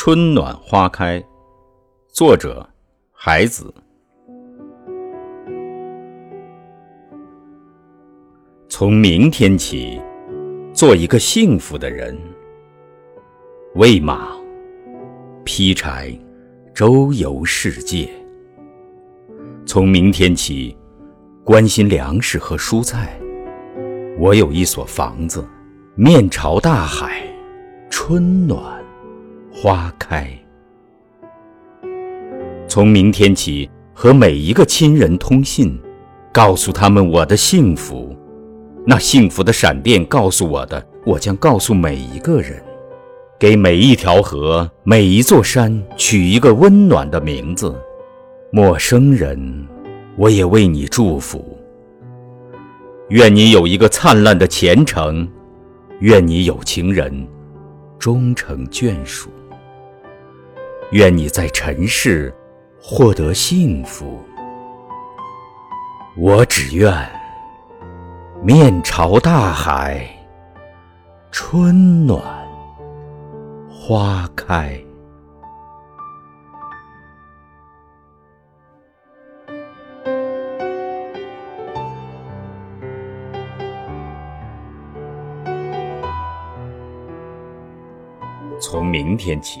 春暖花开。作者：海子。从明天起，做一个幸福的人。喂马，劈柴，周游世界。从明天起，关心粮食和蔬菜。我有一所房子，面朝大海。春暖花开。从明天起，和每一个亲人通信，告诉他们我的幸福。那幸福的闪电告诉我的，我将告诉每一个人。给每一条河、每一座山取一个温暖的名字。陌生人，我也为你祝福。愿你有一个灿烂的前程。愿你有情人。终成眷属。愿你在尘世获得幸福。我只愿面朝大海，春暖花开。从明天起，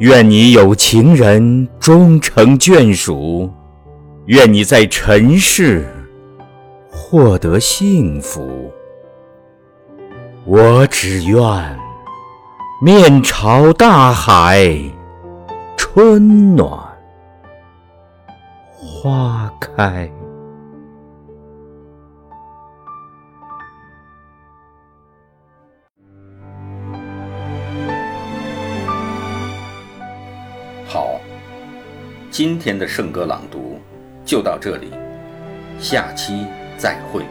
愿你有情人终成眷属，愿你在尘世获得幸福。我只愿面朝大海，春暖花开。今天的圣歌朗读就到这里，下期再会。